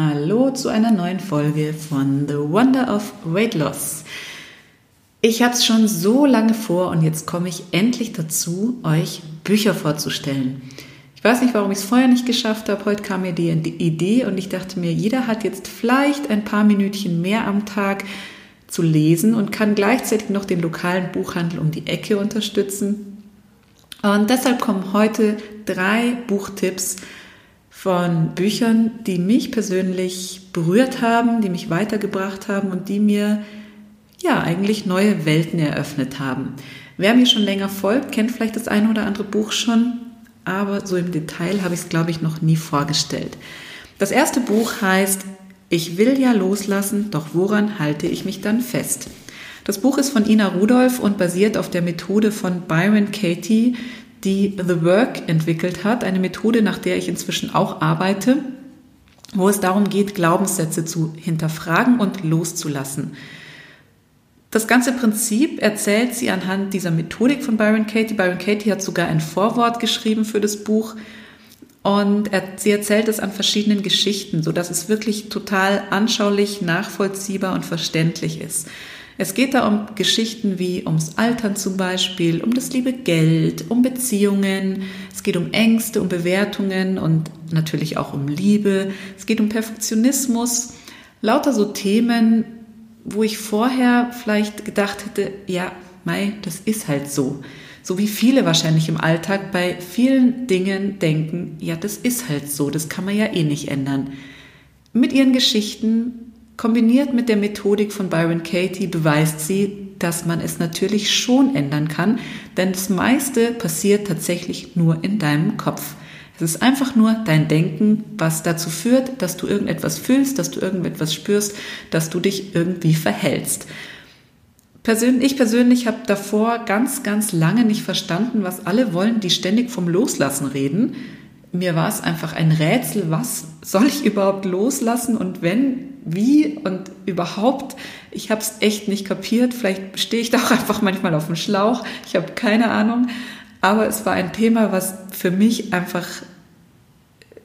Hallo zu einer neuen Folge von The Wonder of Weight Loss. Ich habe es schon so lange vor und jetzt komme ich endlich dazu, euch Bücher vorzustellen. Ich weiß nicht, warum ich es vorher nicht geschafft habe. Heute kam mir die Idee und ich dachte mir, jeder hat jetzt vielleicht ein paar Minütchen mehr am Tag zu lesen und kann gleichzeitig noch den lokalen Buchhandel um die Ecke unterstützen. Und deshalb kommen heute drei Buchtipps von Büchern, die mich persönlich berührt haben, die mich weitergebracht haben und die mir ja eigentlich neue Welten eröffnet haben. Wer mir schon länger folgt, kennt vielleicht das eine oder andere Buch schon, aber so im Detail habe ich es, glaube ich, noch nie vorgestellt. Das erste Buch heißt Ich will ja loslassen, doch woran halte ich mich dann fest? Das Buch ist von Ina Rudolph und basiert auf der Methode von Byron Katie, die The Work entwickelt hat, eine Methode, nach der ich inzwischen auch arbeite, wo es darum geht, Glaubenssätze zu hinterfragen und loszulassen. Das ganze Prinzip erzählt sie anhand dieser Methodik von Byron Katie. Byron Katie hat sogar ein Vorwort geschrieben für das Buch und er, sie erzählt es an verschiedenen Geschichten, so dass es wirklich total anschaulich, nachvollziehbar und verständlich ist. Es geht da um Geschichten wie ums Altern zum Beispiel, um das liebe Geld, um Beziehungen, es geht um Ängste, um Bewertungen und natürlich auch um Liebe. Es geht um Perfektionismus, lauter so Themen, wo ich vorher vielleicht gedacht hätte, ja, Mai, das ist halt so. So wie viele wahrscheinlich im Alltag bei vielen Dingen denken, ja, das ist halt so, das kann man ja eh nicht ändern. Mit ihren Geschichten Kombiniert mit der Methodik von Byron Katie beweist sie, dass man es natürlich schon ändern kann, denn das meiste passiert tatsächlich nur in deinem Kopf. Es ist einfach nur dein Denken, was dazu führt, dass du irgendetwas fühlst, dass du irgendetwas spürst, dass du dich irgendwie verhältst. Ich persönlich habe davor ganz, ganz lange nicht verstanden, was alle wollen, die ständig vom Loslassen reden. Mir war es einfach ein Rätsel, was soll ich überhaupt loslassen und wenn, wie und überhaupt. Ich habe es echt nicht kapiert. Vielleicht stehe ich da auch einfach manchmal auf dem Schlauch. Ich habe keine Ahnung. Aber es war ein Thema, was für mich einfach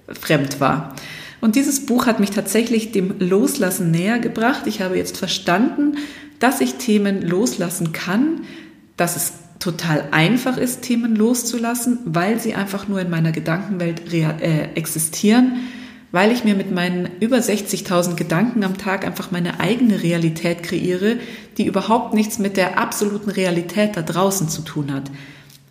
fremd war. Und dieses Buch hat mich tatsächlich dem Loslassen näher gebracht. Ich habe jetzt verstanden, dass ich Themen loslassen kann, dass es total einfach ist, Themen loszulassen, weil sie einfach nur in meiner Gedankenwelt äh, existieren weil ich mir mit meinen über 60.000 Gedanken am Tag einfach meine eigene Realität kreiere, die überhaupt nichts mit der absoluten Realität da draußen zu tun hat.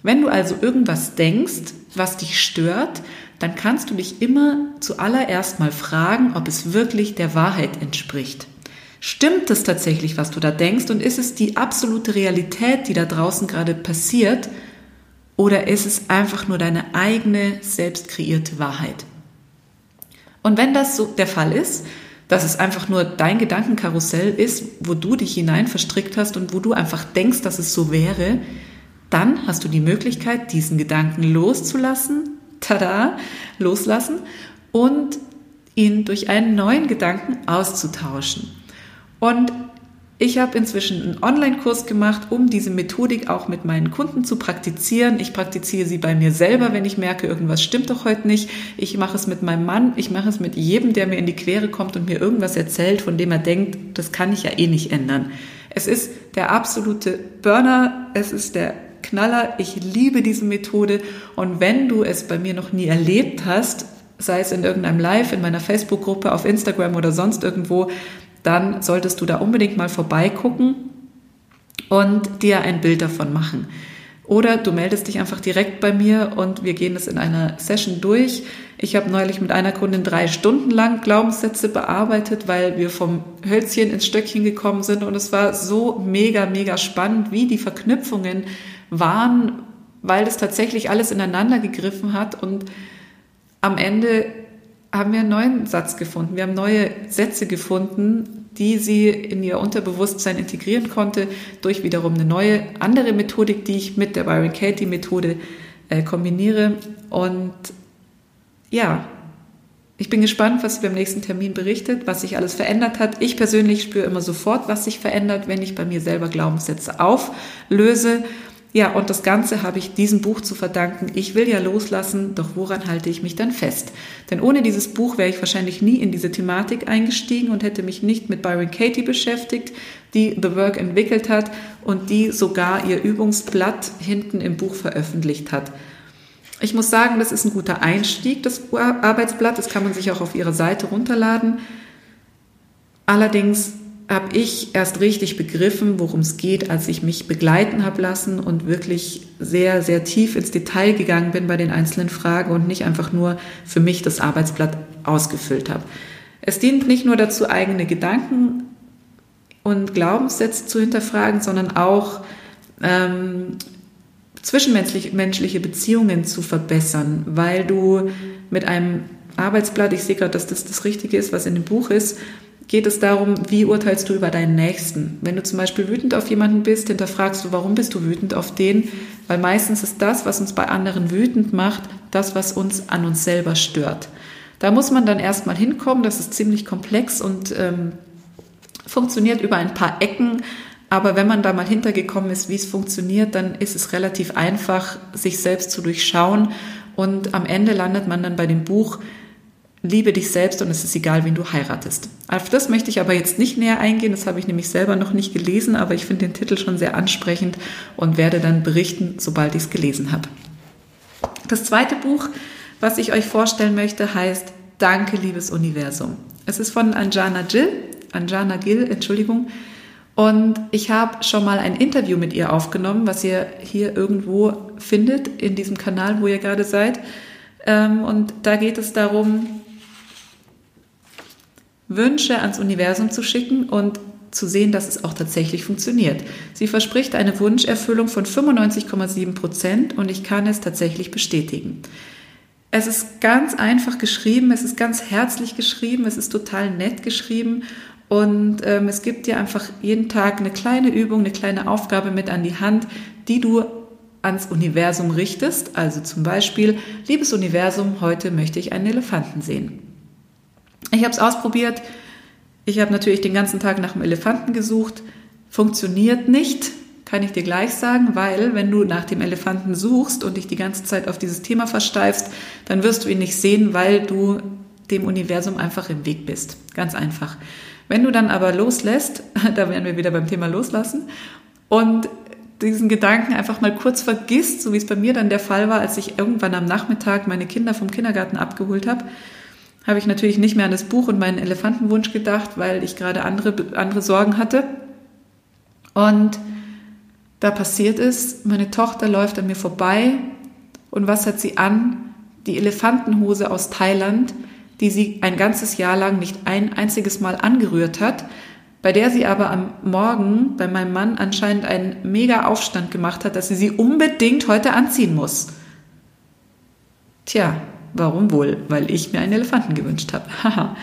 Wenn du also irgendwas denkst, was dich stört, dann kannst du dich immer zuallererst mal fragen, ob es wirklich der Wahrheit entspricht. Stimmt es tatsächlich, was du da denkst und ist es die absolute Realität, die da draußen gerade passiert oder ist es einfach nur deine eigene selbst kreierte Wahrheit? Und wenn das so der Fall ist, dass es einfach nur dein Gedankenkarussell ist, wo du dich hinein verstrickt hast und wo du einfach denkst, dass es so wäre, dann hast du die Möglichkeit, diesen Gedanken loszulassen, tada, loslassen und ihn durch einen neuen Gedanken auszutauschen. Und ich habe inzwischen einen Online-Kurs gemacht, um diese Methodik auch mit meinen Kunden zu praktizieren. Ich praktiziere sie bei mir selber, wenn ich merke, irgendwas stimmt doch heute nicht. Ich mache es mit meinem Mann, ich mache es mit jedem, der mir in die Quere kommt und mir irgendwas erzählt, von dem er denkt, das kann ich ja eh nicht ändern. Es ist der absolute Burner, es ist der Knaller. Ich liebe diese Methode und wenn du es bei mir noch nie erlebt hast, sei es in irgendeinem Live, in meiner Facebook-Gruppe, auf Instagram oder sonst irgendwo, dann solltest du da unbedingt mal vorbeigucken und dir ein Bild davon machen. Oder du meldest dich einfach direkt bei mir und wir gehen das in einer Session durch. Ich habe neulich mit einer Kundin drei Stunden lang Glaubenssätze bearbeitet, weil wir vom Hölzchen ins Stöckchen gekommen sind und es war so mega, mega spannend, wie die Verknüpfungen waren, weil das tatsächlich alles ineinander gegriffen hat und am Ende haben wir einen neuen Satz gefunden. Wir haben neue Sätze gefunden, die sie in ihr Unterbewusstsein integrieren konnte, durch wiederum eine neue, andere Methodik, die ich mit der Byron Katie Methode äh, kombiniere. Und ja, ich bin gespannt, was sie beim nächsten Termin berichtet, was sich alles verändert hat. Ich persönlich spüre immer sofort, was sich verändert, wenn ich bei mir selber Glaubenssätze auflöse. Ja, und das Ganze habe ich diesem Buch zu verdanken. Ich will ja loslassen, doch woran halte ich mich dann fest? Denn ohne dieses Buch wäre ich wahrscheinlich nie in diese Thematik eingestiegen und hätte mich nicht mit Byron Katie beschäftigt, die The Work entwickelt hat und die sogar ihr Übungsblatt hinten im Buch veröffentlicht hat. Ich muss sagen, das ist ein guter Einstieg, das Arbeitsblatt. Das kann man sich auch auf ihrer Seite runterladen. Allerdings habe ich erst richtig begriffen, worum es geht, als ich mich begleiten habe lassen und wirklich sehr, sehr tief ins Detail gegangen bin bei den einzelnen Fragen und nicht einfach nur für mich das Arbeitsblatt ausgefüllt habe. Es dient nicht nur dazu, eigene Gedanken und Glaubenssätze zu hinterfragen, sondern auch ähm, zwischenmenschliche Beziehungen zu verbessern, weil du mit einem Arbeitsblatt, ich sehe gerade, dass das das Richtige ist, was in dem Buch ist, geht es darum, wie urteilst du über deinen Nächsten. Wenn du zum Beispiel wütend auf jemanden bist, hinterfragst du, warum bist du wütend auf den? Weil meistens ist das, was uns bei anderen wütend macht, das, was uns an uns selber stört. Da muss man dann erstmal hinkommen, das ist ziemlich komplex und ähm, funktioniert über ein paar Ecken. Aber wenn man da mal hintergekommen ist, wie es funktioniert, dann ist es relativ einfach, sich selbst zu durchschauen. Und am Ende landet man dann bei dem Buch Liebe dich selbst und es ist egal, wen du heiratest. Auf das möchte ich aber jetzt nicht näher eingehen, das habe ich nämlich selber noch nicht gelesen, aber ich finde den Titel schon sehr ansprechend und werde dann berichten, sobald ich es gelesen habe. Das zweite Buch, was ich euch vorstellen möchte, heißt Danke, liebes Universum. Es ist von Anjana Gill, Anjana Gill, Entschuldigung. Und ich habe schon mal ein Interview mit ihr aufgenommen, was ihr hier irgendwo findet in diesem Kanal, wo ihr gerade seid. Ähm, und da geht es darum, Wünsche ans Universum zu schicken und zu sehen, dass es auch tatsächlich funktioniert. Sie verspricht eine Wunscherfüllung von 95,7 Prozent und ich kann es tatsächlich bestätigen. Es ist ganz einfach geschrieben, es ist ganz herzlich geschrieben, es ist total nett geschrieben und ähm, es gibt dir einfach jeden Tag eine kleine Übung, eine kleine Aufgabe mit an die Hand, die du ans Universum richtest. Also zum Beispiel, liebes Universum, heute möchte ich einen Elefanten sehen. Ich habe es ausprobiert. Ich habe natürlich den ganzen Tag nach dem Elefanten gesucht. Funktioniert nicht, kann ich dir gleich sagen, weil wenn du nach dem Elefanten suchst und dich die ganze Zeit auf dieses Thema versteifst, dann wirst du ihn nicht sehen, weil du dem Universum einfach im Weg bist. Ganz einfach. Wenn du dann aber loslässt, da wären wir wieder beim Thema loslassen, und diesen Gedanken einfach mal kurz vergisst, so wie es bei mir dann der Fall war, als ich irgendwann am Nachmittag meine Kinder vom Kindergarten abgeholt habe, habe ich natürlich nicht mehr an das Buch und meinen Elefantenwunsch gedacht, weil ich gerade andere, andere Sorgen hatte. Und da passiert ist, meine Tochter läuft an mir vorbei und was hat sie an? Die Elefantenhose aus Thailand, die sie ein ganzes Jahr lang nicht ein einziges Mal angerührt hat, bei der sie aber am Morgen bei meinem Mann anscheinend einen mega Aufstand gemacht hat, dass sie sie unbedingt heute anziehen muss. Tja, Warum wohl? Weil ich mir einen Elefanten gewünscht habe. Haha.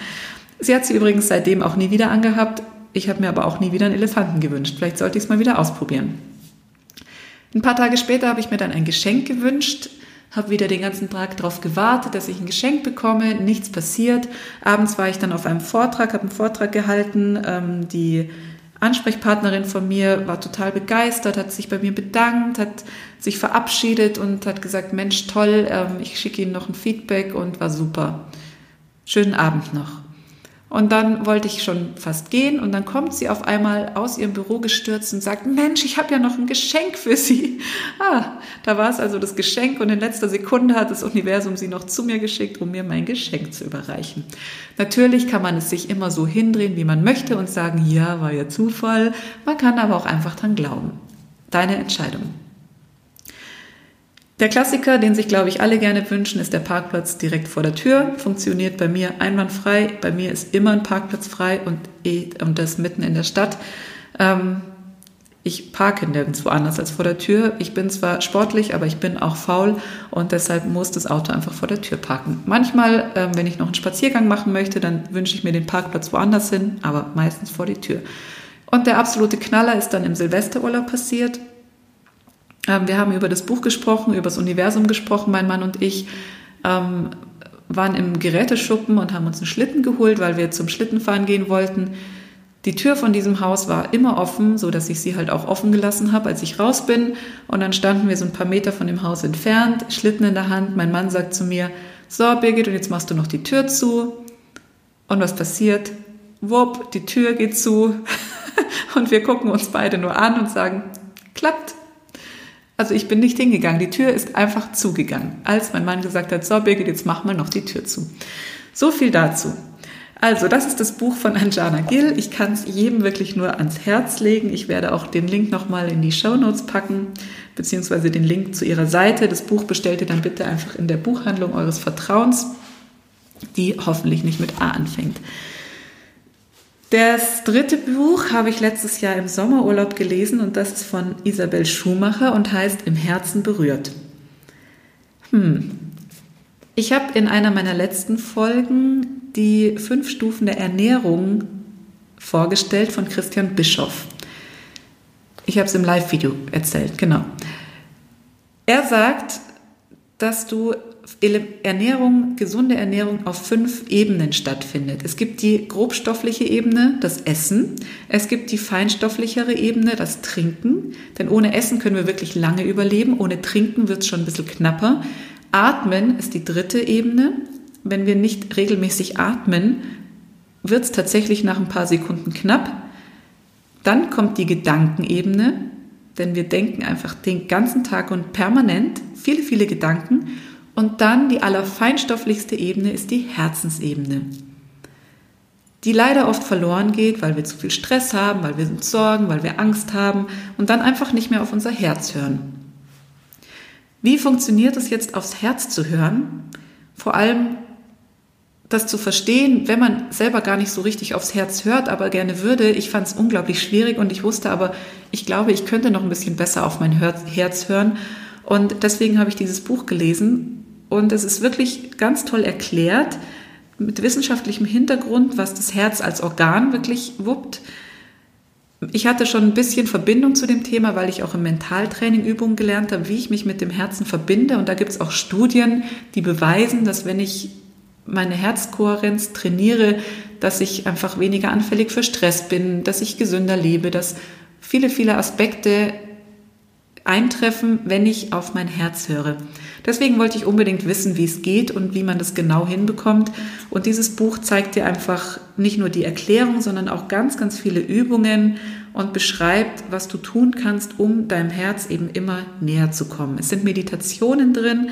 sie hat sie übrigens seitdem auch nie wieder angehabt. Ich habe mir aber auch nie wieder einen Elefanten gewünscht. Vielleicht sollte ich es mal wieder ausprobieren. Ein paar Tage später habe ich mir dann ein Geschenk gewünscht, habe wieder den ganzen Tag darauf gewartet, dass ich ein Geschenk bekomme. Nichts passiert. Abends war ich dann auf einem Vortrag, habe einen Vortrag gehalten. Ähm, die Ansprechpartnerin von mir war total begeistert, hat sich bei mir bedankt, hat sich verabschiedet und hat gesagt, Mensch, toll, ähm, ich schicke Ihnen noch ein Feedback und war super. Schönen Abend noch. Und dann wollte ich schon fast gehen und dann kommt sie auf einmal aus ihrem Büro gestürzt und sagt, Mensch, ich habe ja noch ein Geschenk für Sie. Ah, da war es also das Geschenk und in letzter Sekunde hat das Universum sie noch zu mir geschickt, um mir mein Geschenk zu überreichen. Natürlich kann man es sich immer so hindrehen, wie man möchte und sagen, ja, war ja Zufall. Man kann aber auch einfach dran glauben. Deine Entscheidung. Der Klassiker, den sich, glaube ich, alle gerne wünschen, ist der Parkplatz direkt vor der Tür. Funktioniert bei mir einwandfrei. Bei mir ist immer ein Parkplatz frei und, eh, und das mitten in der Stadt. Ähm, ich parke nirgendwo anders als vor der Tür. Ich bin zwar sportlich, aber ich bin auch faul und deshalb muss das Auto einfach vor der Tür parken. Manchmal, ähm, wenn ich noch einen Spaziergang machen möchte, dann wünsche ich mir den Parkplatz woanders hin, aber meistens vor die Tür. Und der absolute Knaller ist dann im Silvesterurlaub passiert. Ähm, wir haben über das Buch gesprochen, über das Universum gesprochen, mein Mann und ich. Ähm, waren im Geräteschuppen und haben uns einen Schlitten geholt, weil wir zum Schlittenfahren gehen wollten. Die Tür von diesem Haus war immer offen, so dass ich sie halt auch offen gelassen habe, als ich raus bin. Und dann standen wir so ein paar Meter von dem Haus entfernt, Schlitten in der Hand. Mein Mann sagt zu mir, so Birgit, und jetzt machst du noch die Tür zu. Und was passiert? Wupp, die Tür geht zu. und wir gucken uns beide nur an und sagen, klappt. Also ich bin nicht hingegangen, die Tür ist einfach zugegangen, als mein Mann gesagt hat, so Birgit, jetzt mach mal noch die Tür zu. So viel dazu. Also, das ist das Buch von Anjana Gill. Ich kann es jedem wirklich nur ans Herz legen. Ich werde auch den Link nochmal in die Show Notes packen, beziehungsweise den Link zu ihrer Seite. Das Buch bestellt ihr dann bitte einfach in der Buchhandlung eures Vertrauens, die hoffentlich nicht mit A anfängt. Das dritte Buch habe ich letztes Jahr im Sommerurlaub gelesen und das ist von Isabel Schumacher und heißt Im Herzen berührt. Hm. Ich habe in einer meiner letzten Folgen die fünf Stufen der Ernährung vorgestellt von Christian Bischoff. Ich habe es im Live-Video erzählt, genau. Er sagt, dass du Ernährung, gesunde Ernährung auf fünf Ebenen stattfindet. Es gibt die grobstoffliche Ebene, das Essen. Es gibt die feinstofflichere Ebene, das Trinken. Denn ohne Essen können wir wirklich lange überleben. Ohne Trinken wird es schon ein bisschen knapper. Atmen ist die dritte Ebene. Wenn wir nicht regelmäßig atmen, wird es tatsächlich nach ein paar Sekunden knapp. Dann kommt die Gedankenebene, denn wir denken einfach den ganzen Tag und permanent viele, viele Gedanken. Und dann die allerfeinstofflichste Ebene ist die Herzensebene, die leider oft verloren geht, weil wir zu viel Stress haben, weil wir uns sorgen, weil wir Angst haben und dann einfach nicht mehr auf unser Herz hören. Wie funktioniert es jetzt, aufs Herz zu hören? Vor allem das zu verstehen, wenn man selber gar nicht so richtig aufs Herz hört, aber gerne würde. Ich fand es unglaublich schwierig und ich wusste aber, ich glaube, ich könnte noch ein bisschen besser auf mein Herz hören. Und deswegen habe ich dieses Buch gelesen und es ist wirklich ganz toll erklärt mit wissenschaftlichem Hintergrund, was das Herz als Organ wirklich wuppt. Ich hatte schon ein bisschen Verbindung zu dem Thema, weil ich auch im Mentaltraining Übungen gelernt habe, wie ich mich mit dem Herzen verbinde. Und da gibt es auch Studien, die beweisen, dass wenn ich meine Herzkohärenz trainiere, dass ich einfach weniger anfällig für Stress bin, dass ich gesünder lebe, dass viele, viele Aspekte eintreffen, wenn ich auf mein Herz höre. Deswegen wollte ich unbedingt wissen, wie es geht und wie man das genau hinbekommt. Und dieses Buch zeigt dir einfach nicht nur die Erklärung, sondern auch ganz, ganz viele Übungen und beschreibt, was du tun kannst, um deinem Herz eben immer näher zu kommen. Es sind Meditationen drin,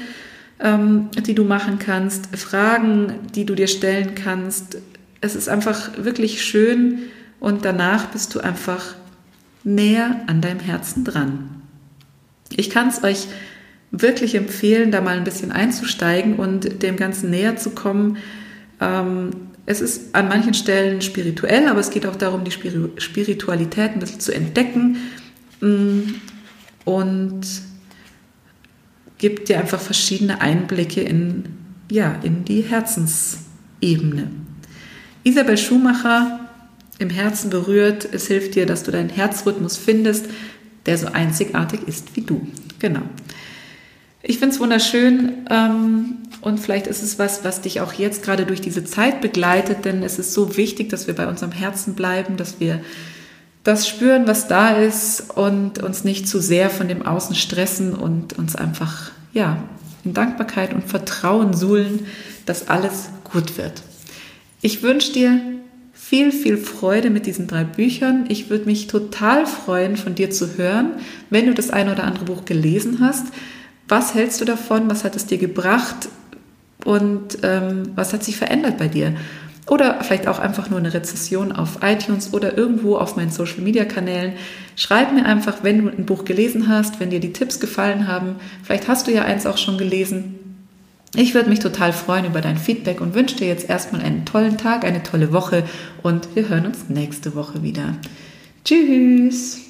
ähm, die du machen kannst, Fragen, die du dir stellen kannst. Es ist einfach wirklich schön und danach bist du einfach näher an deinem Herzen dran. Ich kann es euch wirklich empfehlen, da mal ein bisschen einzusteigen und dem Ganzen näher zu kommen. Ähm, es ist an manchen Stellen spirituell, aber es geht auch darum, die Spiritualität ein bisschen zu entdecken mm, und gibt dir einfach verschiedene Einblicke in, ja, in die Herzensebene. Isabel Schumacher im Herzen berührt, es hilft dir, dass du deinen Herzrhythmus findest, der so einzigartig ist wie du. Genau. Ich finde es wunderschön ähm, und vielleicht ist es was, was dich auch jetzt gerade durch diese Zeit begleitet, denn es ist so wichtig, dass wir bei unserem Herzen bleiben, dass wir das spüren, was da ist und uns nicht zu sehr von dem Außen stressen und uns einfach ja in Dankbarkeit und Vertrauen suhlen, dass alles gut wird. Ich wünsche dir viel, viel Freude mit diesen drei Büchern. Ich würde mich total freuen, von dir zu hören, wenn du das eine oder andere Buch gelesen hast. Was hältst du davon? Was hat es dir gebracht? Und ähm, was hat sich verändert bei dir? Oder vielleicht auch einfach nur eine Rezession auf iTunes oder irgendwo auf meinen Social Media Kanälen. Schreib mir einfach, wenn du ein Buch gelesen hast, wenn dir die Tipps gefallen haben. Vielleicht hast du ja eins auch schon gelesen. Ich würde mich total freuen über dein Feedback und wünsche dir jetzt erstmal einen tollen Tag, eine tolle Woche und wir hören uns nächste Woche wieder. Tschüss!